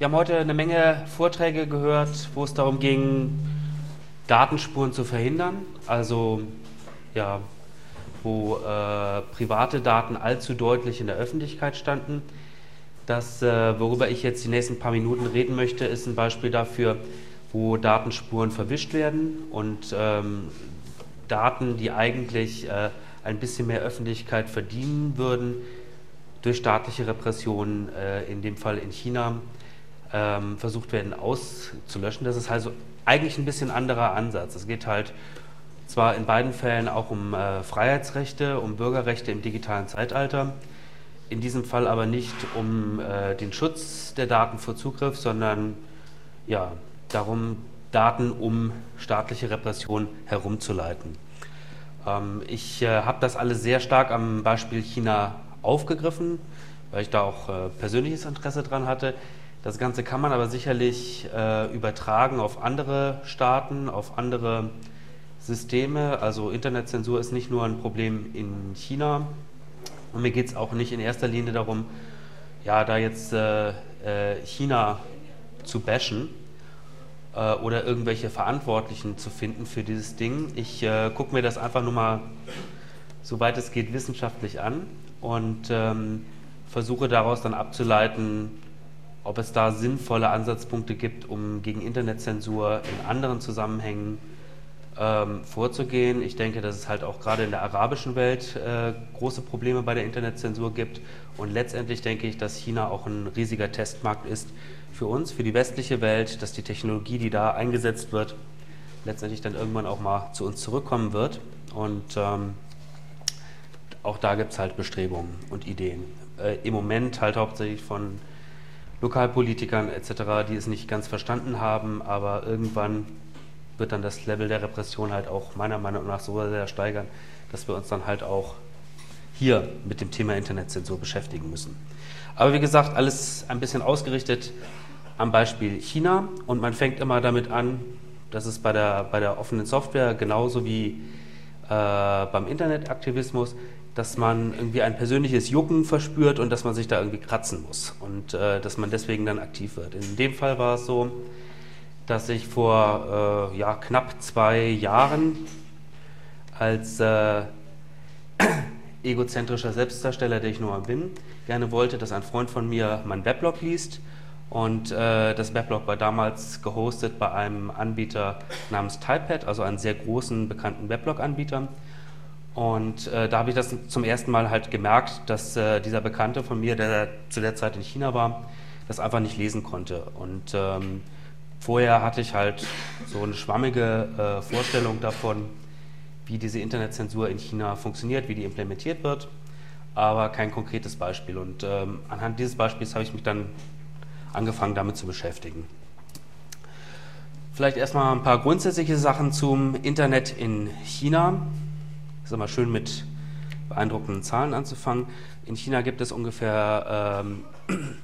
Wir haben heute eine Menge Vorträge gehört, wo es darum ging, Datenspuren zu verhindern, also ja, wo äh, private Daten allzu deutlich in der Öffentlichkeit standen. Das, äh, worüber ich jetzt die nächsten paar Minuten reden möchte, ist ein Beispiel dafür, wo Datenspuren verwischt werden und ähm, Daten, die eigentlich äh, ein bisschen mehr Öffentlichkeit verdienen würden, durch staatliche Repressionen, äh, in dem Fall in China, ähm, versucht werden auszulöschen. Das ist also eigentlich ein bisschen anderer Ansatz. Es geht halt zwar in beiden Fällen auch um äh, Freiheitsrechte, um Bürgerrechte im digitalen Zeitalter, in diesem Fall aber nicht um äh, den Schutz der Daten vor Zugriff, sondern ja, darum, Daten um staatliche Repression herumzuleiten. Ähm, ich äh, habe das alles sehr stark am Beispiel China aufgegriffen, weil ich da auch äh, persönliches Interesse dran hatte. Das Ganze kann man aber sicherlich äh, übertragen auf andere Staaten, auf andere Systeme. Also Internetzensur ist nicht nur ein Problem in China. Und mir geht es auch nicht in erster Linie darum, ja, da jetzt äh, äh China zu bashen äh, oder irgendwelche Verantwortlichen zu finden für dieses Ding. Ich äh, gucke mir das einfach nur mal, soweit es geht, wissenschaftlich an und ähm, versuche daraus dann abzuleiten, ob es da sinnvolle Ansatzpunkte gibt, um gegen Internetzensur in anderen Zusammenhängen ähm, vorzugehen. Ich denke, dass es halt auch gerade in der arabischen Welt äh, große Probleme bei der Internetzensur gibt. Und letztendlich denke ich, dass China auch ein riesiger Testmarkt ist für uns, für die westliche Welt, dass die Technologie, die da eingesetzt wird, letztendlich dann irgendwann auch mal zu uns zurückkommen wird. Und ähm, auch da gibt es halt Bestrebungen und Ideen. Äh, Im Moment halt hauptsächlich von Lokalpolitikern etc., die es nicht ganz verstanden haben, aber irgendwann wird dann das Level der Repression halt auch meiner Meinung nach so sehr steigern, dass wir uns dann halt auch hier mit dem Thema Internetzensur beschäftigen müssen. Aber wie gesagt, alles ein bisschen ausgerichtet am Beispiel China und man fängt immer damit an, dass es bei der, bei der offenen Software genauso wie äh, beim Internetaktivismus dass man irgendwie ein persönliches Jucken verspürt und dass man sich da irgendwie kratzen muss und äh, dass man deswegen dann aktiv wird. In dem Fall war es so, dass ich vor äh, ja, knapp zwei Jahren als äh, egozentrischer Selbstdarsteller, der ich nur bin, gerne wollte, dass ein Freund von mir meinen Weblog liest. Und äh, das Weblog war damals gehostet bei einem Anbieter namens Typepad, also einem sehr großen, bekannten Weblog-Anbieter. Und äh, da habe ich das zum ersten Mal halt gemerkt, dass äh, dieser Bekannte von mir, der zu der Zeit in China war, das einfach nicht lesen konnte. Und ähm, vorher hatte ich halt so eine schwammige äh, Vorstellung davon, wie diese Internetzensur in China funktioniert, wie die implementiert wird, aber kein konkretes Beispiel. Und ähm, anhand dieses Beispiels habe ich mich dann angefangen, damit zu beschäftigen. Vielleicht erstmal ein paar grundsätzliche Sachen zum Internet in China ist immer schön mit beeindruckenden Zahlen anzufangen. In China gibt es ungefähr ähm,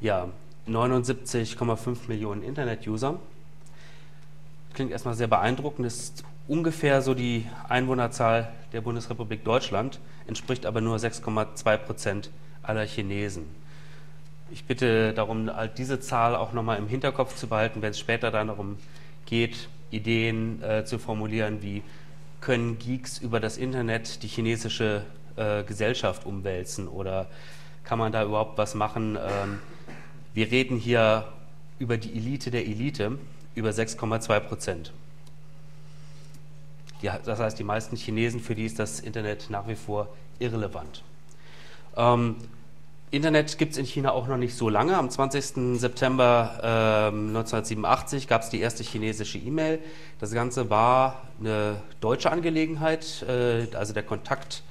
ja, 79,5 Millionen Internet-User. Klingt erstmal sehr beeindruckend, ist ungefähr so die Einwohnerzahl der Bundesrepublik Deutschland, entspricht aber nur 6,2 Prozent aller Chinesen. Ich bitte darum, diese Zahl auch nochmal im Hinterkopf zu behalten, wenn es später dann darum geht, Ideen äh, zu formulieren wie können Geeks über das Internet die chinesische äh, Gesellschaft umwälzen oder kann man da überhaupt was machen? Ähm, wir reden hier über die Elite der Elite, über 6,2 Prozent. Das heißt, die meisten Chinesen, für die ist das Internet nach wie vor irrelevant. Ähm, Internet gibt es in China auch noch nicht so lange. Am 20. September äh, 1987 gab es die erste chinesische E-Mail. Das Ganze war eine deutsche Angelegenheit, äh, also der Kontakt,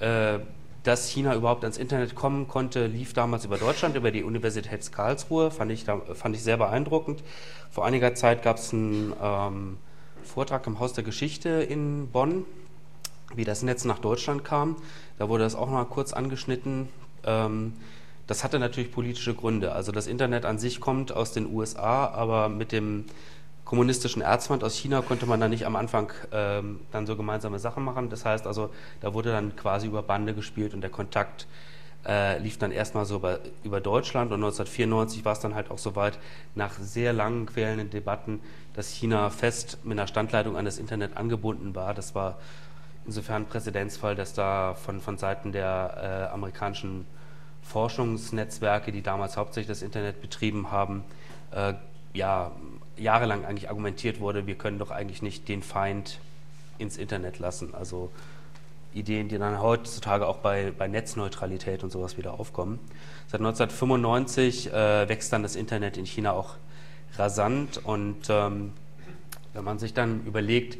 äh, dass China überhaupt ans Internet kommen konnte, lief damals über Deutschland, über die Universität Karlsruhe, fand ich, fand ich sehr beeindruckend. Vor einiger Zeit gab es einen ähm, Vortrag im Haus der Geschichte in Bonn, wie das Netz nach Deutschland kam. Da wurde das auch mal kurz angeschnitten. Ähm, das hatte natürlich politische Gründe. Also das Internet an sich kommt aus den USA, aber mit dem kommunistischen Erzfeind aus China konnte man dann nicht am Anfang ähm, dann so gemeinsame Sachen machen. Das heißt also, da wurde dann quasi über Bande gespielt und der Kontakt äh, lief dann erstmal so über, über Deutschland und 1994 war es dann halt auch soweit, nach sehr langen, quälenden Debatten, dass China fest mit einer Standleitung an das Internet angebunden war. Das war insofern Präzedenzfall, dass da von, von Seiten der äh, amerikanischen Forschungsnetzwerke, die damals hauptsächlich das Internet betrieben haben, äh, ja, jahrelang eigentlich argumentiert wurde, wir können doch eigentlich nicht den Feind ins Internet lassen. Also Ideen, die dann heutzutage auch bei, bei Netzneutralität und sowas wieder aufkommen. Seit 1995 äh, wächst dann das Internet in China auch rasant und ähm, wenn man sich dann überlegt,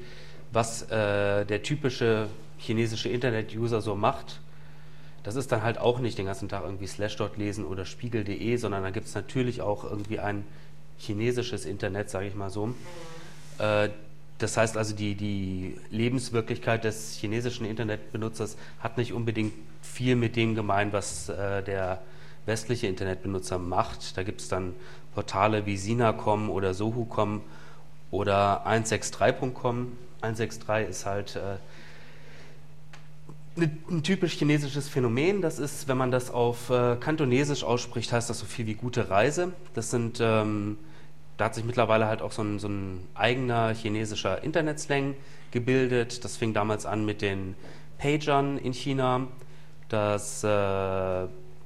was äh, der typische chinesische Internet-User so macht, das ist dann halt auch nicht den ganzen Tag irgendwie Slashdot lesen oder Spiegel.de, sondern da gibt es natürlich auch irgendwie ein chinesisches Internet, sage ich mal so. Äh, das heißt also, die, die Lebenswirklichkeit des chinesischen Internetbenutzers hat nicht unbedingt viel mit dem gemein, was äh, der westliche Internetbenutzer macht. Da gibt es dann Portale wie Sina.com oder Sohu.com oder 163.com. 163 ist halt äh, ein typisch chinesisches Phänomen. Das ist, wenn man das auf äh, Kantonesisch ausspricht, heißt das so viel wie gute Reise. Das sind ähm, da hat sich mittlerweile halt auch so ein, so ein eigener chinesischer Internetslang gebildet. Das fing damals an mit den Pagern in China, dass äh,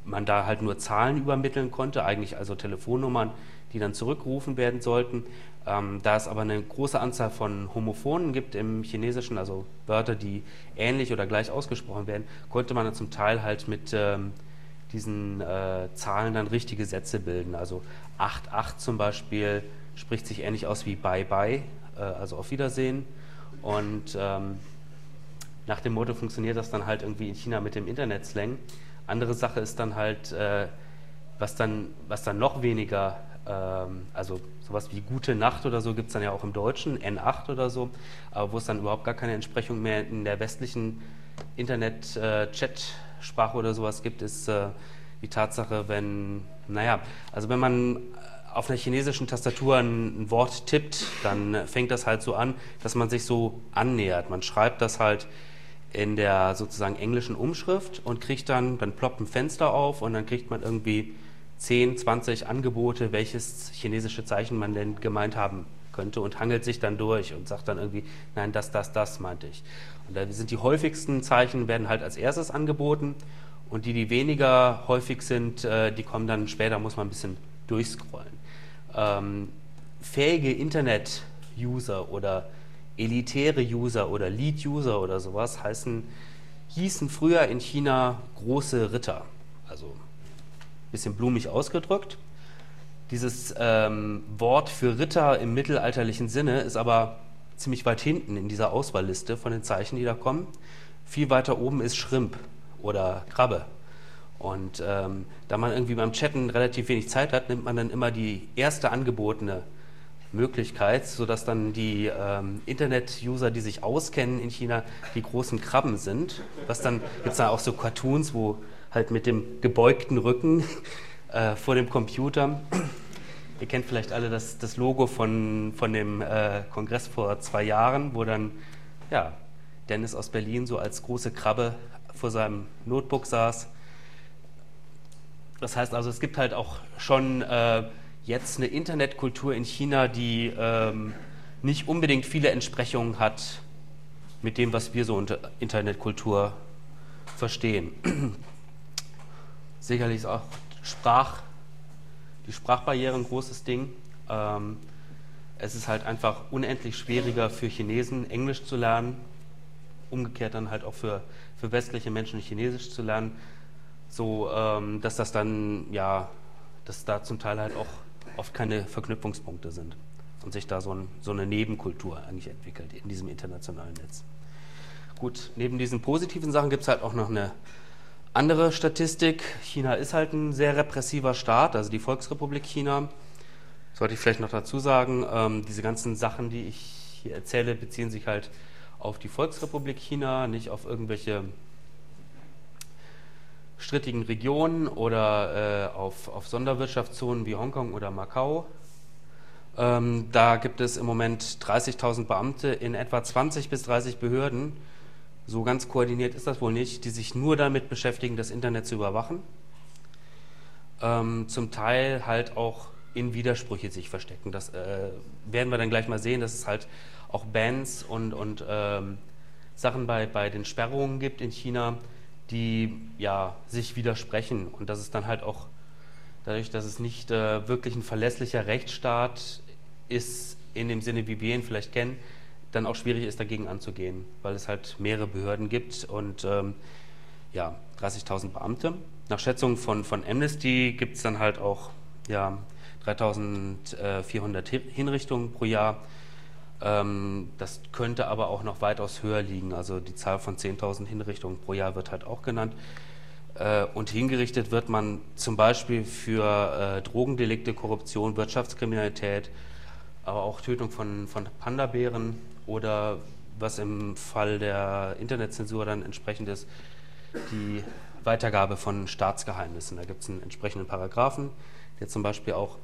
man da halt nur Zahlen übermitteln konnte, eigentlich also Telefonnummern, die dann zurückgerufen werden sollten. Ähm, da es aber eine große Anzahl von Homophonen gibt im Chinesischen, also Wörter, die ähnlich oder gleich ausgesprochen werden, konnte man dann zum Teil halt mit ähm, diesen äh, Zahlen dann richtige Sätze bilden. Also 8,8 zum Beispiel spricht sich ähnlich aus wie Bye Bye, äh, also auf Wiedersehen. Und ähm, nach dem Motto funktioniert das dann halt irgendwie in China mit dem Internet-Slang. Andere Sache ist dann halt, äh, was, dann, was dann noch weniger, ähm, also sowas wie Gute Nacht oder so gibt es dann ja auch im Deutschen, N8 oder so, aber wo es dann überhaupt gar keine Entsprechung mehr in der westlichen Internet-Chat-Sprache äh, oder sowas gibt, ist äh, die Tatsache, wenn, naja, also wenn man auf einer chinesischen Tastatur ein, Wort tippt, dann fängt das halt so an, dass man sich so annähert. Man schreibt das halt in der sozusagen englischen Umschrift und kriegt dann, dann ploppt ein Fenster auf und dann kriegt man irgendwie 10, 20 Angebote, welches chinesische Zeichen man denn gemeint haben könnte und hangelt sich dann durch und sagt dann irgendwie, nein, das, das, das meinte ich. Und da sind die häufigsten Zeichen, werden halt als erstes angeboten und die, die weniger häufig sind, äh, die kommen dann später, muss man ein bisschen durchscrollen. Ähm, fähige Internet-User oder elitäre User oder Lead-User oder sowas heißen, hießen früher in China große Ritter. Also bisschen blumig ausgedrückt. Dieses ähm, Wort für Ritter im mittelalterlichen Sinne ist aber ziemlich weit hinten in dieser Auswahlliste von den Zeichen, die da kommen. Viel weiter oben ist Schrimp oder Krabbe. Und ähm, da man irgendwie beim Chatten relativ wenig Zeit hat, nimmt man dann immer die erste angebotene Möglichkeit, sodass dann die ähm, Internet-User, die sich auskennen in China, die großen Krabben sind. Was dann gibt es da auch so Cartoons, wo halt mit dem gebeugten Rücken äh, vor dem Computer. Ihr kennt vielleicht alle das, das Logo von, von dem äh, Kongress vor zwei Jahren, wo dann ja, Dennis aus Berlin so als große Krabbe vor seinem Notebook saß. Das heißt also, es gibt halt auch schon äh, jetzt eine Internetkultur in China, die ähm, nicht unbedingt viele Entsprechungen hat mit dem, was wir so unter Internetkultur verstehen. Sicherlich ist auch Sprach, die Sprachbarriere ein großes Ding. Ähm, es ist halt einfach unendlich schwieriger für Chinesen, Englisch zu lernen, umgekehrt dann halt auch für, für westliche Menschen Chinesisch zu lernen, so ähm, dass das dann, ja, dass da zum Teil halt auch oft keine Verknüpfungspunkte sind und sich da so, ein, so eine Nebenkultur eigentlich entwickelt in diesem internationalen Netz. Gut, neben diesen positiven Sachen gibt es halt auch noch eine andere Statistik. China ist halt ein sehr repressiver Staat, also die Volksrepublik China. Sollte ich vielleicht noch dazu sagen, ähm, diese ganzen Sachen, die ich hier erzähle, beziehen sich halt auf die Volksrepublik China, nicht auf irgendwelche strittigen Regionen oder äh, auf, auf Sonderwirtschaftszonen wie Hongkong oder Macau. Ähm, da gibt es im Moment 30.000 Beamte in etwa 20 bis 30 Behörden, so ganz koordiniert ist das wohl nicht, die sich nur damit beschäftigen, das Internet zu überwachen. Ähm, zum Teil halt auch in Widersprüche sich verstecken. Das äh, werden wir dann gleich mal sehen, dass es halt auch Bans und, und ähm, Sachen bei, bei den Sperrungen gibt in China, die ja sich widersprechen und dass es dann halt auch dadurch, dass es nicht äh, wirklich ein verlässlicher Rechtsstaat ist, in dem Sinne, wie wir ihn vielleicht kennen, dann auch schwierig ist, dagegen anzugehen, weil es halt mehrere Behörden gibt und ähm, ja, 30.000 Beamte. Nach Schätzungen von, von Amnesty gibt es dann halt auch ja, 3.400 Hinrichtungen pro Jahr. Ähm, das könnte aber auch noch weitaus höher liegen. Also die Zahl von 10.000 Hinrichtungen pro Jahr wird halt auch genannt. Äh, und hingerichtet wird man zum Beispiel für äh, Drogendelikte, Korruption, Wirtschaftskriminalität, aber auch Tötung von, von Panda-Bären oder was im Fall der Internetzensur dann entsprechend ist, die Weitergabe von Staatsgeheimnissen. Da gibt es einen entsprechenden Paragraphen, der zum Beispiel auch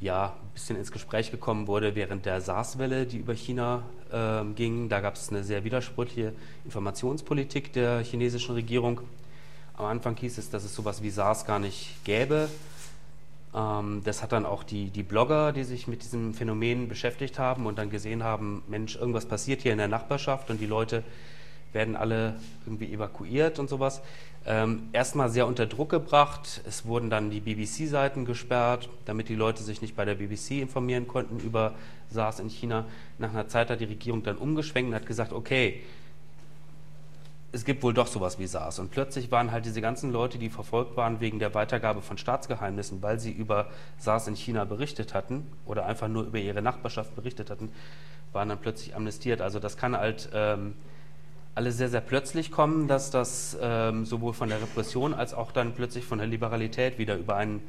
ja, ein bisschen ins Gespräch gekommen wurde während der SARS-Welle, die über China äh, ging. Da gab es eine sehr widersprüchliche Informationspolitik der chinesischen Regierung. Am Anfang hieß es, dass es sowas wie SARS gar nicht gäbe. Ähm, das hat dann auch die, die Blogger, die sich mit diesem Phänomen beschäftigt haben und dann gesehen haben, Mensch, irgendwas passiert hier in der Nachbarschaft und die Leute werden alle irgendwie evakuiert und sowas. Ähm, erstmal sehr unter Druck gebracht. Es wurden dann die BBC-Seiten gesperrt, damit die Leute sich nicht bei der BBC informieren konnten über SARS in China. Nach einer Zeit hat die Regierung dann umgeschwenkt und hat gesagt, okay, es gibt wohl doch sowas wie SARS. Und plötzlich waren halt diese ganzen Leute, die verfolgt waren wegen der Weitergabe von Staatsgeheimnissen, weil sie über SARS in China berichtet hatten oder einfach nur über ihre Nachbarschaft berichtet hatten, waren dann plötzlich amnestiert. Also das kann halt ähm, alle sehr, sehr plötzlich kommen, dass das ähm, sowohl von der Repression als auch dann plötzlich von der Liberalität wieder über einen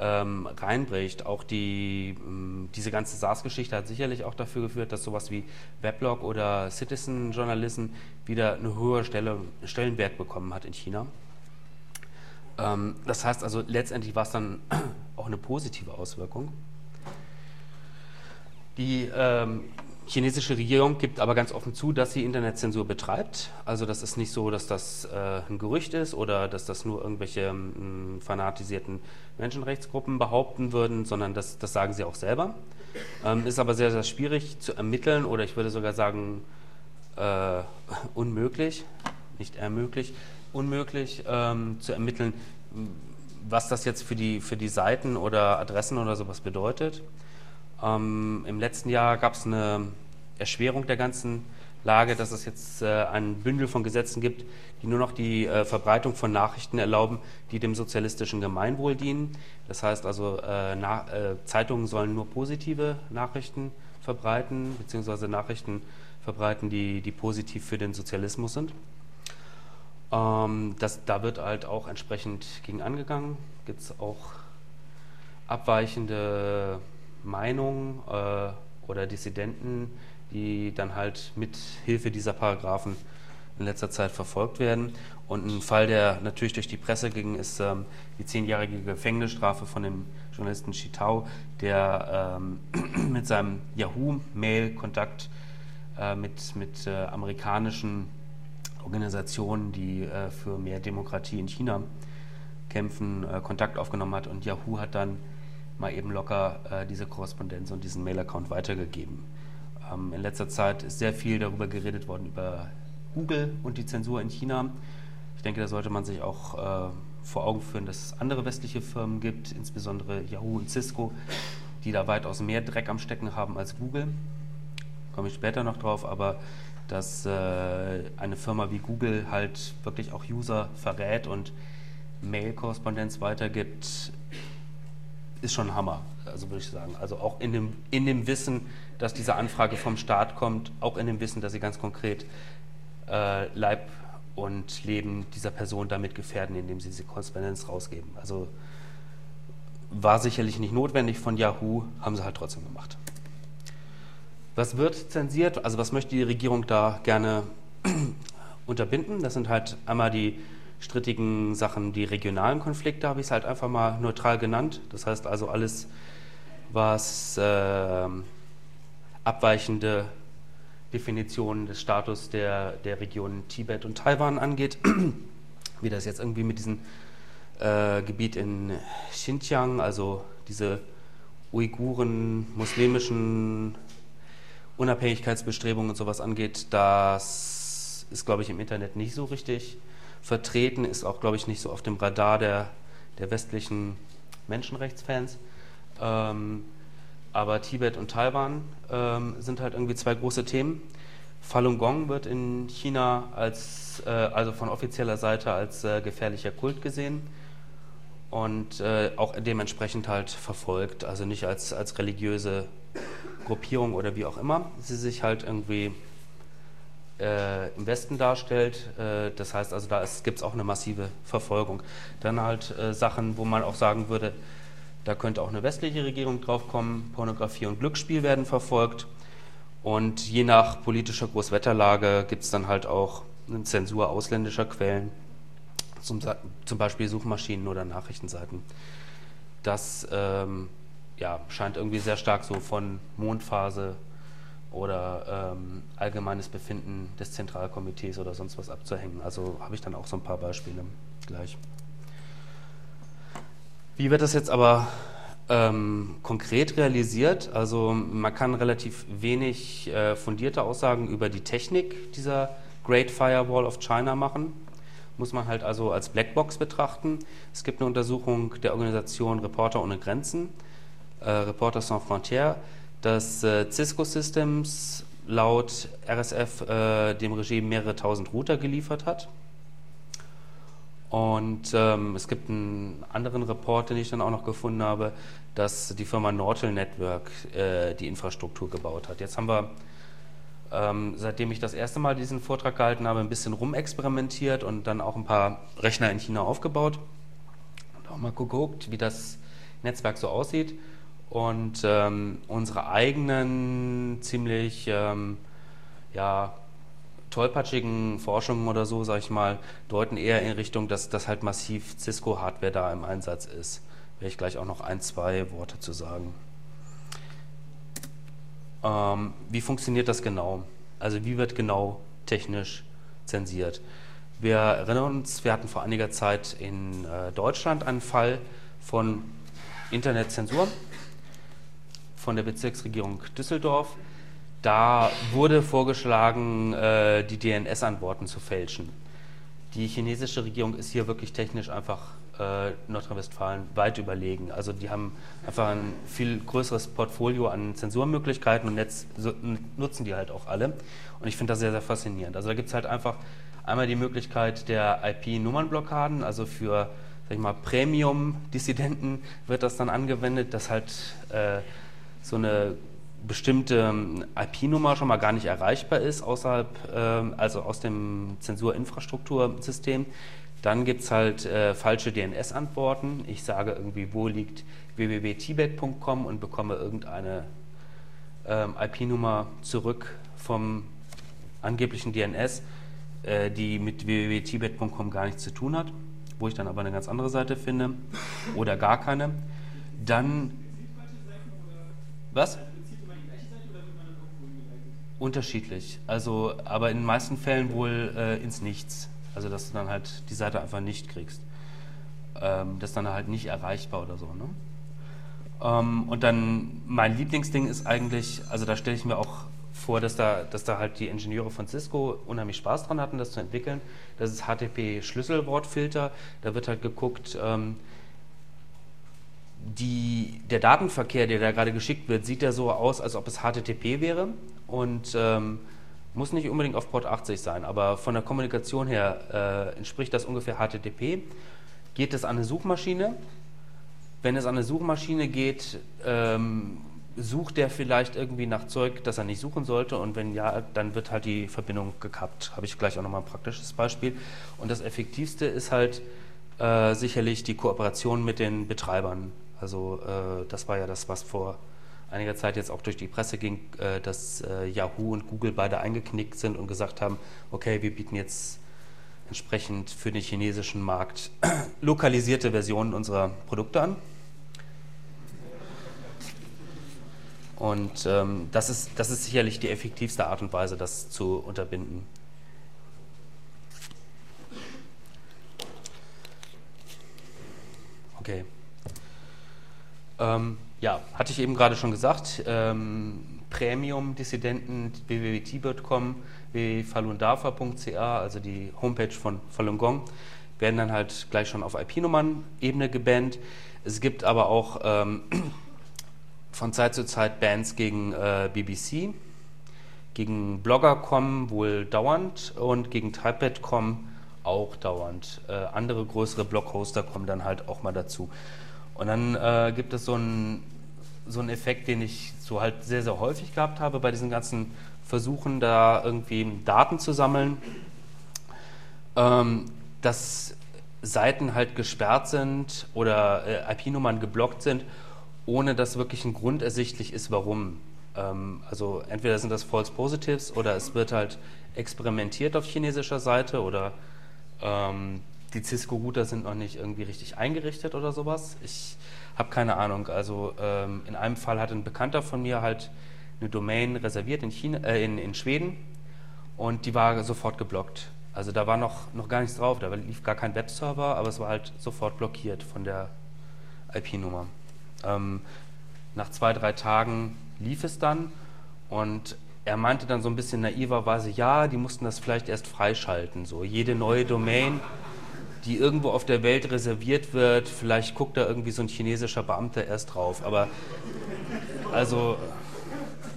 ähm, reinbricht. Auch die, ähm, diese ganze SARS-Geschichte hat sicherlich auch dafür geführt, dass sowas wie Weblog oder Citizen-Journalism wieder eine höhere Stelle, Stellenwert bekommen hat in China. Ähm, das heißt also, letztendlich war es dann auch eine positive Auswirkung. Die ähm, chinesische Regierung gibt aber ganz offen zu, dass sie Internetzensur betreibt. Also das ist nicht so, dass das äh, ein Gerücht ist oder dass das nur irgendwelche ähm, fanatisierten Menschenrechtsgruppen behaupten würden, sondern das, das sagen sie auch selber. Ähm, ist aber sehr, sehr schwierig zu ermitteln oder ich würde sogar sagen äh, unmöglich, nicht ermöglich, unmöglich ähm, zu ermitteln, was das jetzt für die, für die Seiten oder Adressen oder sowas bedeutet. Ähm, Im letzten Jahr gab es eine Erschwerung der ganzen Lage, dass es jetzt äh, ein Bündel von Gesetzen gibt, die nur noch die äh, Verbreitung von Nachrichten erlauben, die dem sozialistischen Gemeinwohl dienen. Das heißt also, äh, na, äh, Zeitungen sollen nur positive Nachrichten verbreiten, beziehungsweise Nachrichten verbreiten, die, die positiv für den Sozialismus sind. Ähm, das, da wird halt auch entsprechend gegen angegangen. Gibt es auch abweichende Meinungen äh, oder Dissidenten, die dann halt mit Hilfe dieser Paragraphen in letzter Zeit verfolgt werden. Und ein Fall, der natürlich durch die Presse ging, ist ähm, die zehnjährige Gefängnisstrafe von dem Journalisten Chitao, der ähm, mit seinem Yahoo-Mail Kontakt äh, mit, mit äh, amerikanischen Organisationen, die äh, für mehr Demokratie in China kämpfen, äh, Kontakt aufgenommen hat. Und Yahoo hat dann mal eben locker äh, diese Korrespondenz und diesen Mail-Account weitergegeben. Ähm, in letzter Zeit ist sehr viel darüber geredet worden, über Google und die Zensur in China. Ich denke, da sollte man sich auch äh, vor Augen führen, dass es andere westliche Firmen gibt, insbesondere Yahoo und Cisco, die da weitaus mehr Dreck am Stecken haben als Google. Komme ich später noch drauf, aber dass äh, eine Firma wie Google halt wirklich auch User verrät und Mail-Korrespondenz weitergibt, ist schon Hammer, also würde ich sagen. Also auch in dem, in dem Wissen, dass diese Anfrage vom Staat kommt, auch in dem Wissen, dass sie ganz konkret äh, Leib und Leben dieser Person damit gefährden, indem sie diese Korrespondenz rausgeben. Also war sicherlich nicht notwendig von Yahoo, haben sie halt trotzdem gemacht. Was wird zensiert? Also was möchte die Regierung da gerne unterbinden? Das sind halt einmal die strittigen Sachen, die regionalen Konflikte, habe ich es halt einfach mal neutral genannt. Das heißt also alles, was äh, abweichende Definition des Status der, der Region Tibet und Taiwan angeht, wie das jetzt irgendwie mit diesem äh, Gebiet in Xinjiang, also diese Uiguren, muslimischen Unabhängigkeitsbestrebungen und sowas angeht, das ist, glaube ich, im Internet nicht so richtig vertreten, ist auch, glaube ich, nicht so auf dem Radar der, der westlichen Menschenrechtsfans. Ähm, aber Tibet und Taiwan ähm, sind halt irgendwie zwei große Themen. Falun Gong wird in China als, äh, also von offizieller Seite als äh, gefährlicher Kult gesehen und äh, auch dementsprechend halt verfolgt, also nicht als, als religiöse Gruppierung oder wie auch immer sie sich halt irgendwie äh, im Westen darstellt. Äh, das heißt also, da gibt es auch eine massive Verfolgung. Dann halt äh, Sachen, wo man auch sagen würde, da könnte auch eine westliche Regierung drauf kommen. Pornografie und Glücksspiel werden verfolgt. Und je nach politischer Großwetterlage gibt es dann halt auch eine Zensur ausländischer Quellen, zum, zum Beispiel Suchmaschinen oder Nachrichtenseiten. Das ähm, ja, scheint irgendwie sehr stark so von Mondphase oder ähm, allgemeines Befinden des Zentralkomitees oder sonst was abzuhängen. Also habe ich dann auch so ein paar Beispiele gleich. Wie wird das jetzt aber ähm, konkret realisiert? Also man kann relativ wenig äh, fundierte Aussagen über die Technik dieser Great Firewall of China machen. Muss man halt also als Blackbox betrachten. Es gibt eine Untersuchung der Organisation Reporter ohne Grenzen, äh, Reporter Sans Frontières, dass äh, Cisco Systems laut RSF äh, dem Regime mehrere tausend Router geliefert hat und ähm, es gibt einen anderen Report, den ich dann auch noch gefunden habe, dass die Firma Nortel Network äh, die Infrastruktur gebaut hat. Jetzt haben wir, ähm, seitdem ich das erste Mal diesen Vortrag gehalten habe, ein bisschen rumexperimentiert und dann auch ein paar Rechner in China aufgebaut und auch mal geguckt, wie das Netzwerk so aussieht. Und ähm, unsere eigenen ziemlich ähm, ja, tollpatschigen Forschungen oder so, sage ich mal, deuten eher in Richtung, dass, dass halt massiv Cisco-Hardware da im Einsatz ist. Werde ich gleich auch noch ein, zwei Worte zu sagen. Ähm, wie funktioniert das genau? Also wie wird genau technisch zensiert? Wir erinnern uns, wir hatten vor einiger Zeit in äh, Deutschland einen Fall von Internetzensur von der Bezirksregierung Düsseldorf da wurde vorgeschlagen, äh, die DNS-Antworten zu fälschen. Die chinesische Regierung ist hier wirklich technisch einfach äh, Nordrhein-Westfalen weit überlegen. Also die haben einfach ein viel größeres Portfolio an Zensurmöglichkeiten und jetzt nutzen die halt auch alle. Und ich finde das sehr, sehr faszinierend. Also da gibt es halt einfach einmal die Möglichkeit der IP-Nummernblockaden, also für sag ich mal, Premium-Dissidenten wird das dann angewendet, dass halt äh, so eine bestimmte ähm, IP-Nummer schon mal gar nicht erreichbar ist außerhalb, äh, also aus dem Zensurinfrastruktursystem. Dann gibt es halt äh, falsche DNS-Antworten. Ich sage irgendwie, wo liegt www.tibet.com und bekomme irgendeine ähm, IP-Nummer zurück vom angeblichen DNS, äh, die mit www.tibet.com gar nichts zu tun hat, wo ich dann aber eine ganz andere Seite finde oder gar keine. Dann was? Unterschiedlich. Also, aber in den meisten Fällen wohl äh, ins Nichts. Also, dass du dann halt die Seite einfach nicht kriegst. Ähm, das ist dann halt nicht erreichbar oder so. Ne? Ähm, und dann mein Lieblingsding ist eigentlich, also da stelle ich mir auch vor, dass da, dass da halt die Ingenieure von Cisco unheimlich Spaß dran hatten, das zu entwickeln. Das ist HTTP-Schlüsselwortfilter. Da wird halt geguckt, ähm, die, der Datenverkehr, der da gerade geschickt wird, sieht ja so aus, als ob es HTTP wäre und ähm, muss nicht unbedingt auf Port 80 sein, aber von der Kommunikation her äh, entspricht das ungefähr HTTP. Geht es an eine Suchmaschine? Wenn es an eine Suchmaschine geht, ähm, sucht der vielleicht irgendwie nach Zeug, das er nicht suchen sollte und wenn ja, dann wird halt die Verbindung gekappt. Habe ich gleich auch nochmal ein praktisches Beispiel. Und das Effektivste ist halt äh, sicherlich die Kooperation mit den Betreibern. Also äh, das war ja das, was vor einiger Zeit jetzt auch durch die Presse ging, äh, dass äh, Yahoo und Google beide eingeknickt sind und gesagt haben, okay, wir bieten jetzt entsprechend für den chinesischen Markt lokalisierte Versionen unserer Produkte an. Und ähm, das, ist, das ist sicherlich die effektivste Art und Weise, das zu unterbinden. Okay. Ähm, ja, hatte ich eben gerade schon gesagt, ähm, Premium-Dissidenten www.t-bird.com, www.falundafa.ca, also die Homepage von Falun Gong, werden dann halt gleich schon auf IP-Nummern-Ebene gebannt. Es gibt aber auch ähm, von Zeit zu Zeit Bands gegen äh, BBC, gegen Blogger.com wohl dauernd und gegen Typepad.com auch dauernd. Äh, andere größere Bloghoster kommen dann halt auch mal dazu. Und dann äh, gibt es so einen so Effekt, den ich so halt sehr, sehr häufig gehabt habe bei diesen ganzen Versuchen, da irgendwie Daten zu sammeln, ähm, dass Seiten halt gesperrt sind oder äh, IP-Nummern geblockt sind, ohne dass wirklich ein Grund ersichtlich ist, warum. Ähm, also entweder sind das False Positives oder es wird halt experimentiert auf chinesischer Seite oder ähm, die Cisco-Router sind noch nicht irgendwie richtig eingerichtet oder sowas. Ich habe keine Ahnung. Also ähm, in einem Fall hat ein Bekannter von mir halt eine Domain reserviert in, China, äh, in, in Schweden und die war sofort geblockt. Also da war noch, noch gar nichts drauf, da lief gar kein Webserver, aber es war halt sofort blockiert von der IP-Nummer. Ähm, nach zwei, drei Tagen lief es dann und er meinte dann so ein bisschen naiverweise, ja, die mussten das vielleicht erst freischalten. So jede neue Domain, die irgendwo auf der Welt reserviert wird, vielleicht guckt da irgendwie so ein chinesischer Beamter erst drauf. Aber also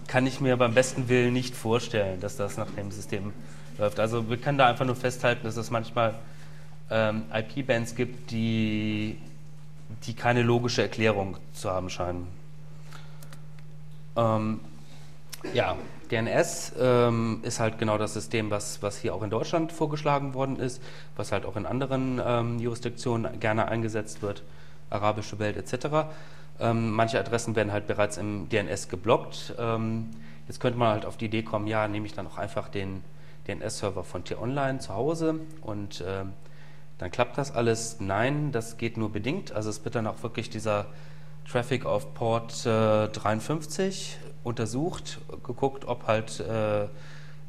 kann ich mir beim besten Willen nicht vorstellen, dass das nach dem System läuft. Also wir können da einfach nur festhalten, dass es manchmal ähm, IP-Bands gibt, die, die keine logische Erklärung zu haben scheinen. Ähm, ja, DNS ähm, ist halt genau das System, was, was hier auch in Deutschland vorgeschlagen worden ist, was halt auch in anderen ähm, Jurisdiktionen gerne eingesetzt wird, arabische Welt etc. Ähm, manche Adressen werden halt bereits im DNS geblockt. Ähm, jetzt könnte man halt auf die Idee kommen, ja, nehme ich dann auch einfach den DNS-Server von T-Online zu Hause und ähm, dann klappt das alles. Nein, das geht nur bedingt. Also es wird dann auch wirklich dieser Traffic auf Port äh, 53 untersucht, geguckt, ob halt äh,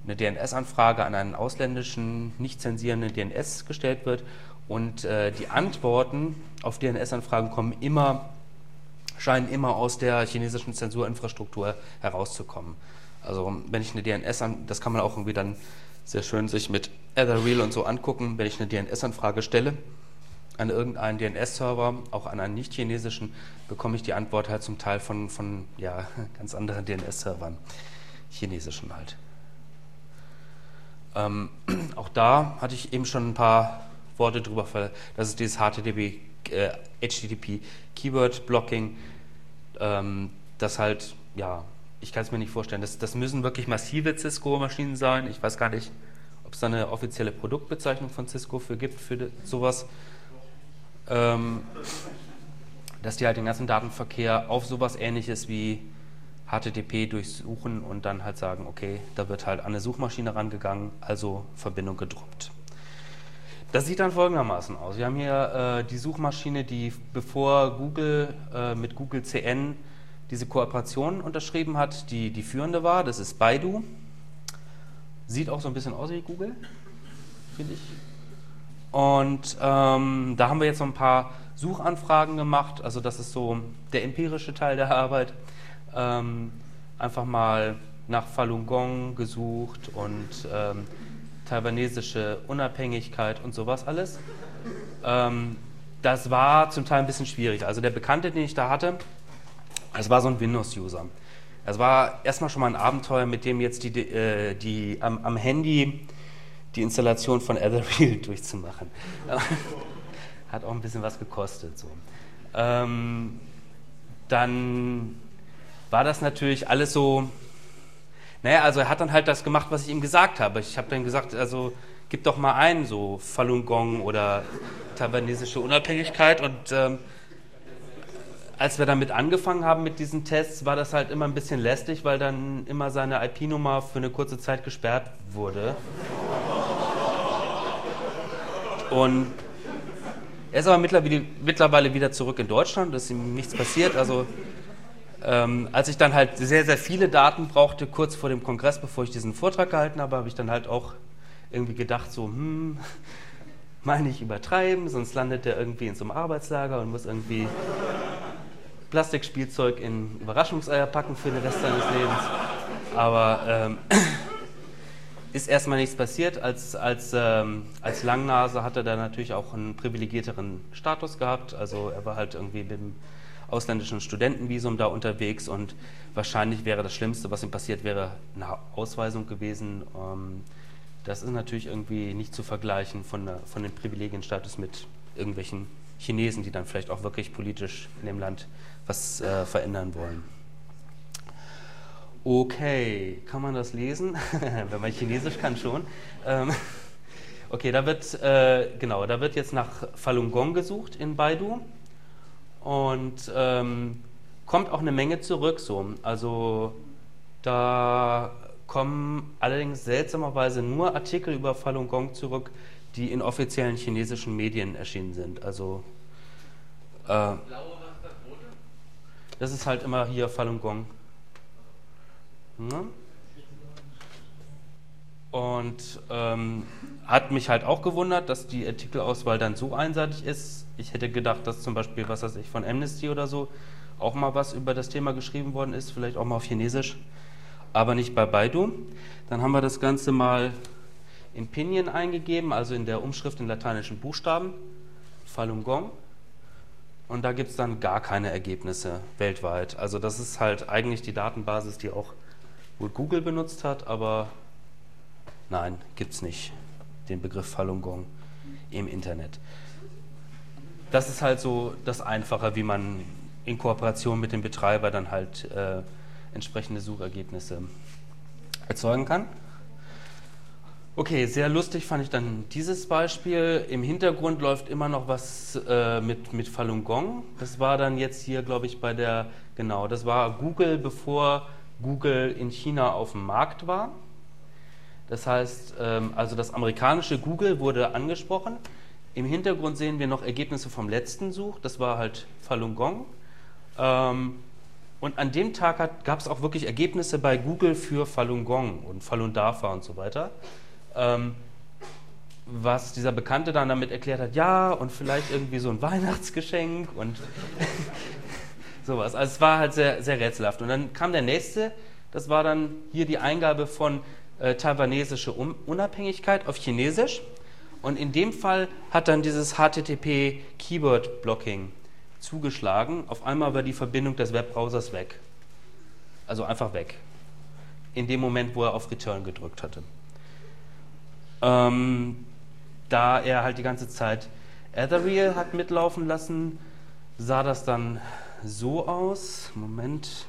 eine DNS-Anfrage an einen ausländischen, nicht zensierenden DNS gestellt wird. Und äh, die Antworten auf DNS-Anfragen kommen immer, scheinen immer aus der chinesischen Zensurinfrastruktur herauszukommen. Also wenn ich eine DNS, an, das kann man auch irgendwie dann sehr schön sich mit Etherreal und so angucken, wenn ich eine DNS-Anfrage stelle, an irgendeinen DNS-Server, auch an einen nicht-chinesischen, bekomme ich die Antwort halt zum Teil von, von ja, ganz anderen DNS-Servern, chinesischen halt. Ähm, auch da hatte ich eben schon ein paar Worte drüber, das ist dieses HTTP, äh, HTTP Keyword Blocking, ähm, das halt, ja, ich kann es mir nicht vorstellen, das, das müssen wirklich massive Cisco-Maschinen sein. Ich weiß gar nicht, ob es da eine offizielle Produktbezeichnung von Cisco für gibt, für sowas dass die halt den ganzen Datenverkehr auf sowas ähnliches wie HTTP durchsuchen und dann halt sagen, okay, da wird halt an eine Suchmaschine rangegangen, also Verbindung gedroppt. Das sieht dann folgendermaßen aus. Wir haben hier äh, die Suchmaschine, die bevor Google äh, mit Google CN diese Kooperation unterschrieben hat, die die führende war. Das ist Baidu. Sieht auch so ein bisschen aus wie Google, finde ich. Und ähm, da haben wir jetzt so ein paar Suchanfragen gemacht. Also das ist so der empirische Teil der Arbeit. Ähm, einfach mal nach Falun Gong gesucht und ähm, taiwanesische Unabhängigkeit und sowas alles. Ähm, das war zum Teil ein bisschen schwierig. Also der Bekannte, den ich da hatte, das war so ein Windows-User. Es war erstmal schon mal ein Abenteuer, mit dem jetzt die, äh, die am, am Handy die Installation von Etherreal durchzumachen. Hat auch ein bisschen was gekostet. So. Ähm, dann war das natürlich alles so, naja, also er hat dann halt das gemacht, was ich ihm gesagt habe. Ich habe dann gesagt, also gib doch mal ein, so Falun Gong oder taiwanesische Unabhängigkeit und ähm, als wir damit angefangen haben mit diesen Tests, war das halt immer ein bisschen lästig, weil dann immer seine IP-Nummer für eine kurze Zeit gesperrt wurde. Und er ist aber mittlerweile wieder zurück in Deutschland, ist ihm nichts passiert. Also ähm, als ich dann halt sehr, sehr viele Daten brauchte, kurz vor dem Kongress, bevor ich diesen Vortrag gehalten habe, habe ich dann halt auch irgendwie gedacht, so, hm, mal nicht übertreiben, sonst landet der irgendwie in so einem Arbeitslager und muss irgendwie Plastikspielzeug in Überraschungseier packen für den Rest seines Lebens. Aber ähm, ist erstmal nichts passiert. Als, als, ähm, als Langnase hat er dann natürlich auch einen privilegierteren Status gehabt. Also er war halt irgendwie mit dem ausländischen Studentenvisum da unterwegs und wahrscheinlich wäre das Schlimmste, was ihm passiert wäre, eine Ausweisung gewesen. Ähm, das ist natürlich irgendwie nicht zu vergleichen von, von dem Privilegienstatus mit irgendwelchen Chinesen, die dann vielleicht auch wirklich politisch in dem Land was äh, verändern wollen. Okay, kann man das lesen? Wenn man Chinesisch kann schon. Ähm, okay, da wird, äh, genau, da wird jetzt nach Falun Gong gesucht in Baidu und ähm, kommt auch eine Menge zurück. So. Also da kommen allerdings seltsamerweise nur Artikel über Falun Gong zurück, die in offiziellen chinesischen Medien erschienen sind. Also äh, das ist halt immer hier Falun Gong. Ne? Und ähm, hat mich halt auch gewundert, dass die Artikelauswahl dann so einseitig ist. Ich hätte gedacht, dass zum Beispiel, was weiß ich, von Amnesty oder so auch mal was über das Thema geschrieben worden ist, vielleicht auch mal auf Chinesisch, aber nicht bei Baidu. Dann haben wir das Ganze mal in Pinyin eingegeben, also in der Umschrift in lateinischen Buchstaben, Falun Gong. Und da gibt es dann gar keine Ergebnisse weltweit. Also das ist halt eigentlich die Datenbasis, die auch wohl Google benutzt hat, aber nein, gibt es nicht, den Begriff Falun Gong im Internet. Das ist halt so das Einfache, wie man in Kooperation mit dem Betreiber dann halt äh, entsprechende Suchergebnisse erzeugen kann. Okay, sehr lustig fand ich dann dieses Beispiel. Im Hintergrund läuft immer noch was äh, mit, mit Falun Gong. Das war dann jetzt hier, glaube ich, bei der, genau, das war Google, bevor Google in China auf dem Markt war. Das heißt, ähm, also das amerikanische Google wurde angesprochen. Im Hintergrund sehen wir noch Ergebnisse vom letzten Such, das war halt Falun Gong. Ähm, und an dem Tag gab es auch wirklich Ergebnisse bei Google für Falun Gong und Falun Dafa und so weiter. Ähm, was dieser Bekannte dann damit erklärt hat, ja, und vielleicht irgendwie so ein Weihnachtsgeschenk und sowas. Also es war halt sehr, sehr rätselhaft. Und dann kam der nächste, das war dann hier die Eingabe von äh, taiwanesische um Unabhängigkeit auf Chinesisch. Und in dem Fall hat dann dieses HTTP Keyword Blocking zugeschlagen. Auf einmal war die Verbindung des Webbrowsers weg. Also einfach weg. In dem Moment, wo er auf Return gedrückt hatte. Ähm, da er halt die ganze Zeit Ethereal hat mitlaufen lassen, sah das dann so aus. Moment,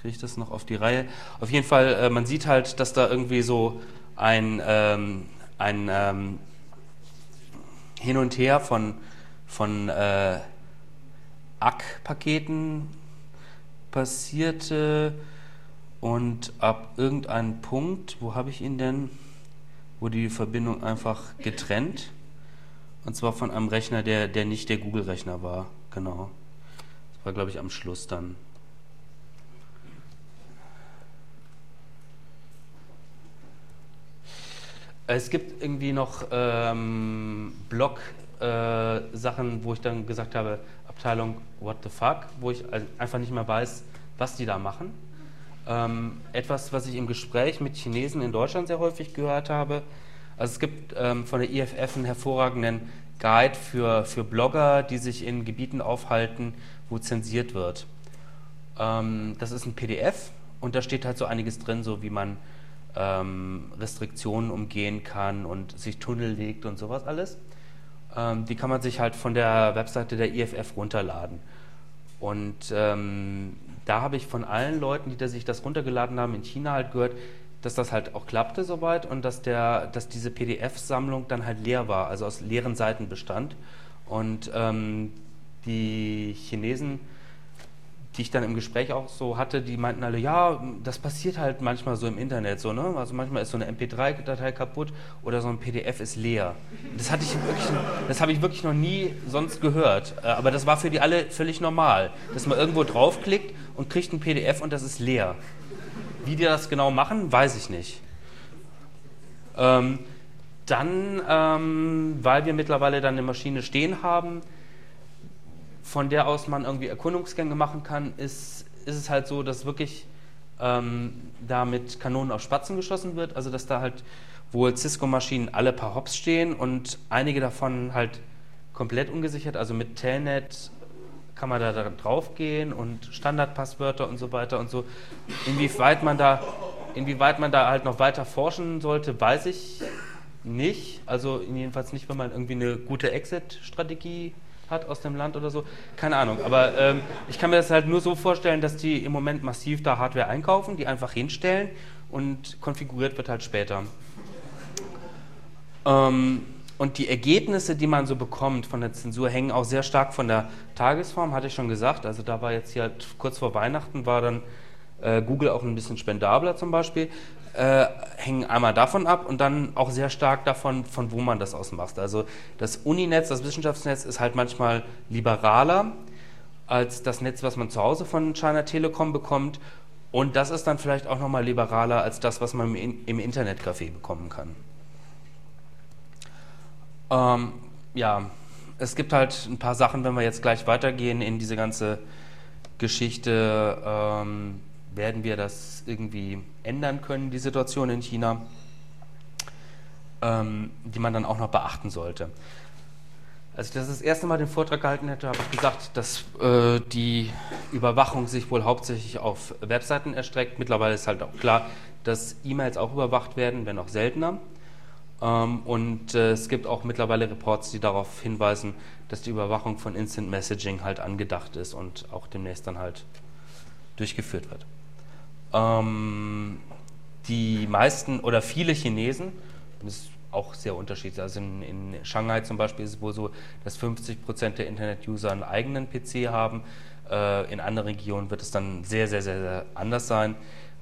kriege ich das noch auf die Reihe? Auf jeden Fall, äh, man sieht halt, dass da irgendwie so ein, ähm, ein ähm, Hin und Her von, von äh, ACK-Paketen passierte und ab irgendeinem Punkt, wo habe ich ihn denn, wurde die Verbindung einfach getrennt und zwar von einem Rechner, der, der nicht der Google-Rechner war, genau. War, glaube ich, am Schluss dann. Es gibt irgendwie noch ähm, Blog-Sachen, äh, wo ich dann gesagt habe, Abteilung What the fuck, wo ich einfach nicht mehr weiß, was die da machen. Ähm, etwas, was ich im Gespräch mit Chinesen in Deutschland sehr häufig gehört habe. Also es gibt ähm, von der IFF einen hervorragenden Guide für, für Blogger, die sich in Gebieten aufhalten, wo zensiert wird. Ähm, das ist ein PDF und da steht halt so einiges drin, so wie man ähm, Restriktionen umgehen kann und sich Tunnel legt und sowas alles. Ähm, die kann man sich halt von der Webseite der IFF runterladen. Und ähm, da habe ich von allen Leuten, die da sich das runtergeladen haben in China halt gehört, dass das halt auch klappte soweit und dass, der, dass diese PDF-Sammlung dann halt leer war, also aus leeren Seiten bestand. Und ähm, die Chinesen die ich dann im Gespräch auch so hatte, die meinten alle, ja, das passiert halt manchmal so im Internet so, ne? Also manchmal ist so eine MP3-Datei kaputt oder so ein PDF ist leer. Das hatte ich wirklich, das habe ich wirklich noch nie sonst gehört. Äh, aber das war für die alle völlig normal, dass man irgendwo draufklickt und kriegt ein PDF und das ist leer. Wie die das genau machen, weiß ich nicht. Ähm, dann, ähm, weil wir mittlerweile dann eine Maschine stehen haben, von der aus man irgendwie Erkundungsgänge machen kann, ist, ist es halt so, dass wirklich ähm, da mit Kanonen auf Spatzen geschossen wird. Also dass da halt wohl Cisco-Maschinen alle paar Hops stehen und einige davon halt komplett ungesichert, also mit Telnet kann man da drauf gehen und Standardpasswörter und so weiter und so. Inwieweit man da, inwieweit man da halt noch weiter forschen sollte, weiß ich nicht. Also jedenfalls nicht, wenn man irgendwie eine gute Exit-Strategie hat aus dem Land oder so. Keine Ahnung. Aber ähm, ich kann mir das halt nur so vorstellen, dass die im Moment massiv da Hardware einkaufen, die einfach hinstellen und konfiguriert wird halt später. Ähm, und die Ergebnisse, die man so bekommt von der Zensur, hängen auch sehr stark von der Tagesform, hatte ich schon gesagt. Also da war jetzt hier halt kurz vor Weihnachten, war dann äh, Google auch ein bisschen spendabler zum Beispiel. Äh, hängen einmal davon ab und dann auch sehr stark davon, von wo man das aus macht. Also das Uninetz, das Wissenschaftsnetz ist halt manchmal liberaler als das Netz, was man zu Hause von China Telekom bekommt. Und das ist dann vielleicht auch nochmal liberaler als das, was man im Internetcafé bekommen kann. Ähm, ja, es gibt halt ein paar Sachen, wenn wir jetzt gleich weitergehen in diese ganze Geschichte, ähm, werden wir das irgendwie ändern können, die Situation in China, ähm, die man dann auch noch beachten sollte. Als ich das das erste Mal den Vortrag gehalten hätte, habe ich gesagt, dass äh, die Überwachung sich wohl hauptsächlich auf Webseiten erstreckt. Mittlerweile ist halt auch klar, dass E-Mails auch überwacht werden, wenn auch seltener. Ähm, und äh, es gibt auch mittlerweile Reports, die darauf hinweisen, dass die Überwachung von Instant Messaging halt angedacht ist und auch demnächst dann halt durchgeführt wird. Ähm, die meisten oder viele Chinesen, das ist auch sehr unterschiedlich, also in, in Shanghai zum Beispiel ist es wohl so, dass 50 Prozent der Internet-User einen eigenen PC haben. Äh, in anderen Regionen wird es dann sehr, sehr, sehr, sehr anders sein,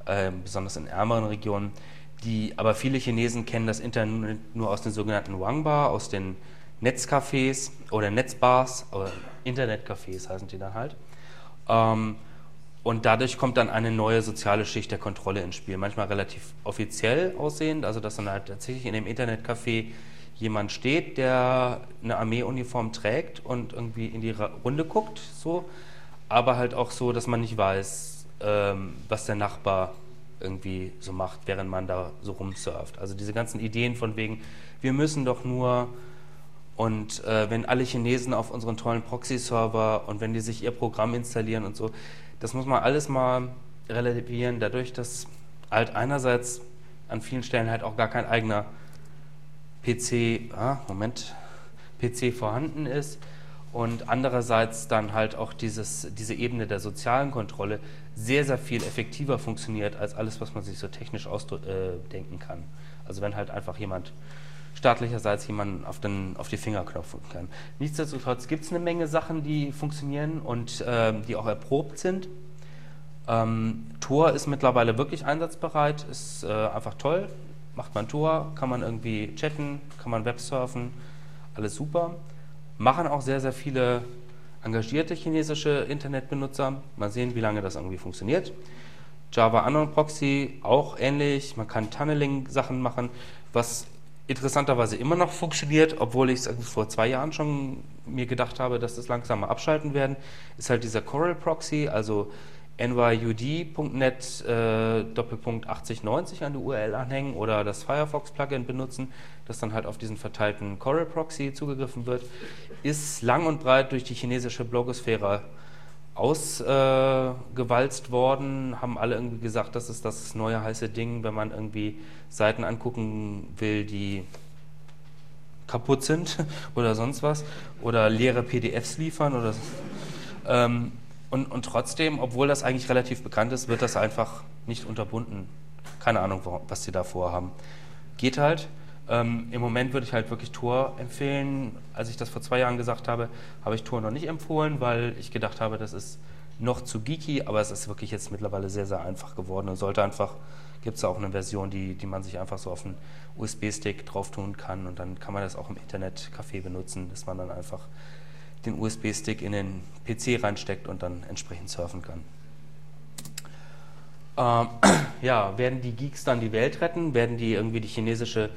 äh, besonders in ärmeren Regionen. Die, aber viele Chinesen kennen das Internet nur aus den sogenannten Wangba, aus den Netzcafés oder Netzbars, oder Internetcafés heißen die dann halt. Ähm, und dadurch kommt dann eine neue soziale Schicht der Kontrolle ins Spiel. Manchmal relativ offiziell aussehend, also dass dann halt tatsächlich in dem Internetcafé jemand steht, der eine Armeeuniform trägt und irgendwie in die Runde guckt, so. Aber halt auch so, dass man nicht weiß, ähm, was der Nachbar irgendwie so macht, während man da so rumsurft. Also diese ganzen Ideen von wegen, wir müssen doch nur und äh, wenn alle Chinesen auf unseren tollen Proxy-Server und wenn die sich ihr Programm installieren und so, das muss man alles mal relativieren, dadurch, dass halt einerseits an vielen Stellen halt auch gar kein eigener PC, ah, Moment, PC vorhanden ist und andererseits dann halt auch dieses, diese Ebene der sozialen Kontrolle sehr, sehr viel effektiver funktioniert als alles, was man sich so technisch ausdenken äh, kann. Also wenn halt einfach jemand staatlicherseits jemanden auf, den, auf die Finger klopfen kann. Nichtsdestotrotz gibt es eine Menge Sachen, die funktionieren und äh, die auch erprobt sind. Ähm, Tor ist mittlerweile wirklich einsatzbereit, ist äh, einfach toll. Macht man Tor, kann man irgendwie chatten, kann man Websurfen, alles super. Machen auch sehr, sehr viele engagierte chinesische Internetbenutzer. Mal sehen, wie lange das irgendwie funktioniert. Java Anon Proxy auch ähnlich. Man kann Tunneling-Sachen machen, was interessanterweise immer noch funktioniert, obwohl ich es vor zwei Jahren schon mir gedacht habe, dass das langsam mal abschalten werden, ist halt dieser Coral Proxy, also nyud.net äh, Doppelpunkt 8090 an die URL anhängen oder das Firefox Plugin benutzen, das dann halt auf diesen verteilten Coral Proxy zugegriffen wird, ist lang und breit durch die chinesische Blogosphäre ausgewalzt äh, worden, haben alle irgendwie gesagt, das ist das neue heiße Ding, wenn man irgendwie Seiten angucken will, die kaputt sind oder sonst was oder leere PDFs liefern oder ähm, und, und trotzdem, obwohl das eigentlich relativ bekannt ist, wird das einfach nicht unterbunden. Keine Ahnung, was sie da vorhaben. Geht halt. Ähm, Im Moment würde ich halt wirklich Tor empfehlen. Als ich das vor zwei Jahren gesagt habe, habe ich Tor noch nicht empfohlen, weil ich gedacht habe, das ist noch zu geeky, aber es ist wirklich jetzt mittlerweile sehr, sehr einfach geworden und sollte einfach, gibt es auch eine Version, die, die man sich einfach so auf einen USB-Stick drauf tun kann und dann kann man das auch im Internetcafé benutzen, dass man dann einfach den USB-Stick in den PC reinsteckt und dann entsprechend surfen kann. Ähm, ja, werden die Geeks dann die Welt retten? Werden die irgendwie die chinesische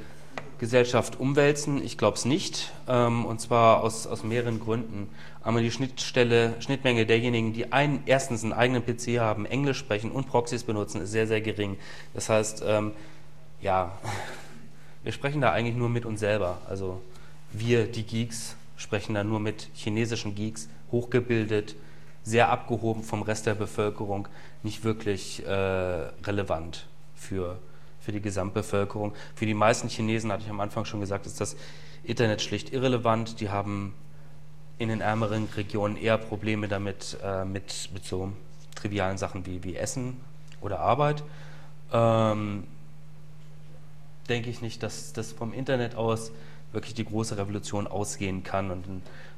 Gesellschaft umwälzen? Ich glaube es nicht. Ähm, und zwar aus, aus mehreren Gründen. Einmal die Schnittstelle, Schnittmenge derjenigen, die ein, erstens einen eigenen PC haben, Englisch sprechen und Proxys benutzen, ist sehr, sehr gering. Das heißt, ähm, ja, wir sprechen da eigentlich nur mit uns selber. Also wir, die Geeks, sprechen da nur mit chinesischen Geeks, hochgebildet, sehr abgehoben vom Rest der Bevölkerung, nicht wirklich äh, relevant für, für die Gesamtbevölkerung. Für die meisten Chinesen, hatte ich am Anfang schon gesagt, ist das Internet schlicht irrelevant. Die haben in den ärmeren Regionen eher Probleme damit, äh, mit, mit so trivialen Sachen wie, wie Essen oder Arbeit. Ähm, denke ich nicht, dass das vom Internet aus wirklich die große Revolution ausgehen kann. Und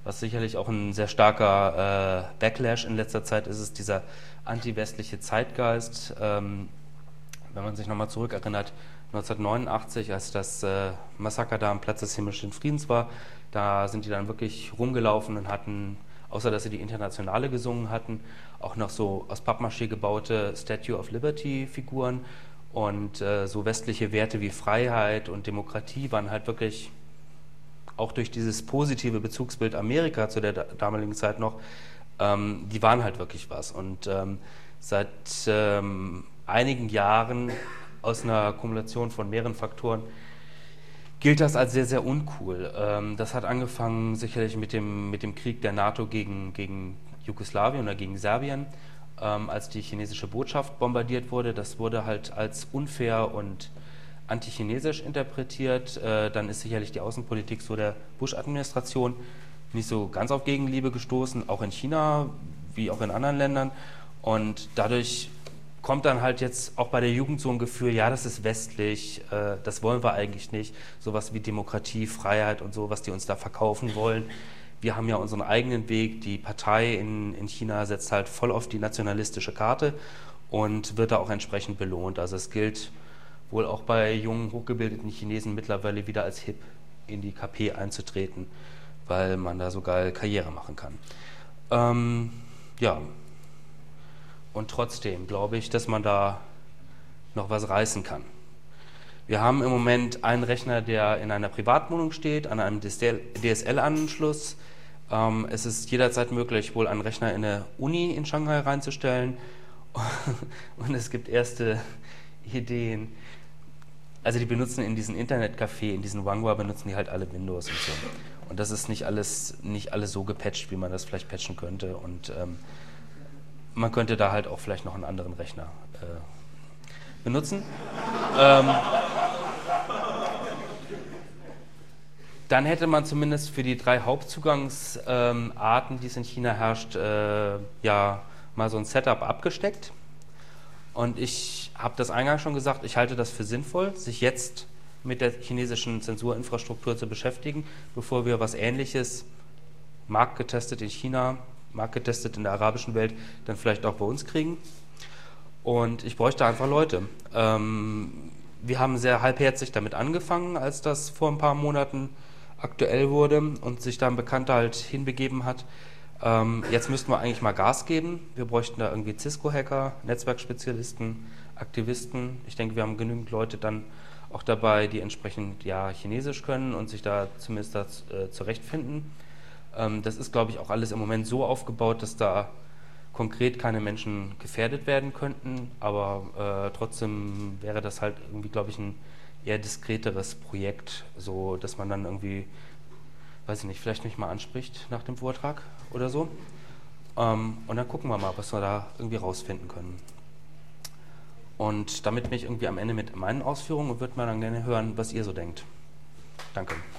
was sicherlich auch ein sehr starker äh, Backlash in letzter Zeit ist, ist dieser anti-westliche Zeitgeist. Ähm, wenn man sich nochmal zurückerinnert, 1989, als das äh, Massaker da am Platz des himmlischen Friedens war, da sind die dann wirklich rumgelaufen und hatten, außer dass sie die Internationale gesungen hatten, auch noch so aus Pappmaché gebaute Statue of Liberty Figuren und äh, so westliche Werte wie Freiheit und Demokratie waren halt wirklich auch durch dieses positive Bezugsbild Amerika zu der damaligen Zeit noch, ähm, die waren halt wirklich was. Und ähm, seit ähm, einigen Jahren aus einer Kumulation von mehreren Faktoren gilt das als sehr, sehr uncool. Ähm, das hat angefangen sicherlich mit dem, mit dem Krieg der NATO gegen, gegen Jugoslawien oder gegen Serbien, ähm, als die chinesische Botschaft bombardiert wurde. Das wurde halt als unfair und antichinesisch interpretiert. Äh, dann ist sicherlich die Außenpolitik so der Bush-Administration nicht so ganz auf Gegenliebe gestoßen, auch in China wie auch in anderen Ländern. Und dadurch kommt dann halt jetzt auch bei der Jugend so ein Gefühl, ja, das ist westlich, äh, das wollen wir eigentlich nicht. Sowas wie Demokratie, Freiheit und so, was die uns da verkaufen wollen. Wir haben ja unseren eigenen Weg. Die Partei in, in China setzt halt voll auf die nationalistische Karte und wird da auch entsprechend belohnt. Also es gilt wohl auch bei jungen, hochgebildeten Chinesen mittlerweile wieder als hip in die KP einzutreten, weil man da sogar Karriere machen kann. Ähm, ja, und trotzdem glaube ich, dass man da noch was reißen kann. Wir haben im Moment einen Rechner, der in einer Privatwohnung steht, an einem DSL-Anschluss. Ähm, es ist jederzeit möglich, wohl einen Rechner in der Uni in Shanghai reinzustellen. Und es gibt erste Ideen, also die benutzen in diesen Internetcafé, in diesen Wangwa benutzen die halt alle Windows und so. Und das ist nicht alles, nicht alles so gepatcht, wie man das vielleicht patchen könnte. Und ähm, man könnte da halt auch vielleicht noch einen anderen Rechner äh, benutzen. ähm, dann hätte man zumindest für die drei Hauptzugangsarten, ähm, die es in China herrscht, äh, ja mal so ein Setup abgesteckt. Und ich habe das eingangs schon gesagt, ich halte das für sinnvoll, sich jetzt mit der chinesischen Zensurinfrastruktur zu beschäftigen, bevor wir was Ähnliches marktgetestet in China, marktgetestet in der arabischen Welt, dann vielleicht auch bei uns kriegen. Und ich bräuchte einfach Leute. Ähm, wir haben sehr halbherzig damit angefangen, als das vor ein paar Monaten aktuell wurde und sich da ein Bekannter halt hinbegeben hat. Ähm, jetzt müssten wir eigentlich mal Gas geben. Wir bräuchten da irgendwie Cisco-Hacker, Netzwerkspezialisten, Aktivisten. Ich denke, wir haben genügend Leute dann auch dabei, die entsprechend ja Chinesisch können und sich da zumindest da, äh, zurechtfinden. Ähm, das ist, glaube ich, auch alles im Moment so aufgebaut, dass da konkret keine Menschen gefährdet werden könnten, aber äh, trotzdem wäre das halt irgendwie, glaube ich, ein eher diskreteres Projekt, so dass man dann irgendwie weiß ich nicht, vielleicht mich mal anspricht nach dem Vortrag oder so. Ähm, und dann gucken wir mal, was wir da irgendwie rausfinden können. Und damit bin ich irgendwie am Ende mit meinen Ausführungen und würde mal dann gerne hören, was ihr so denkt. Danke.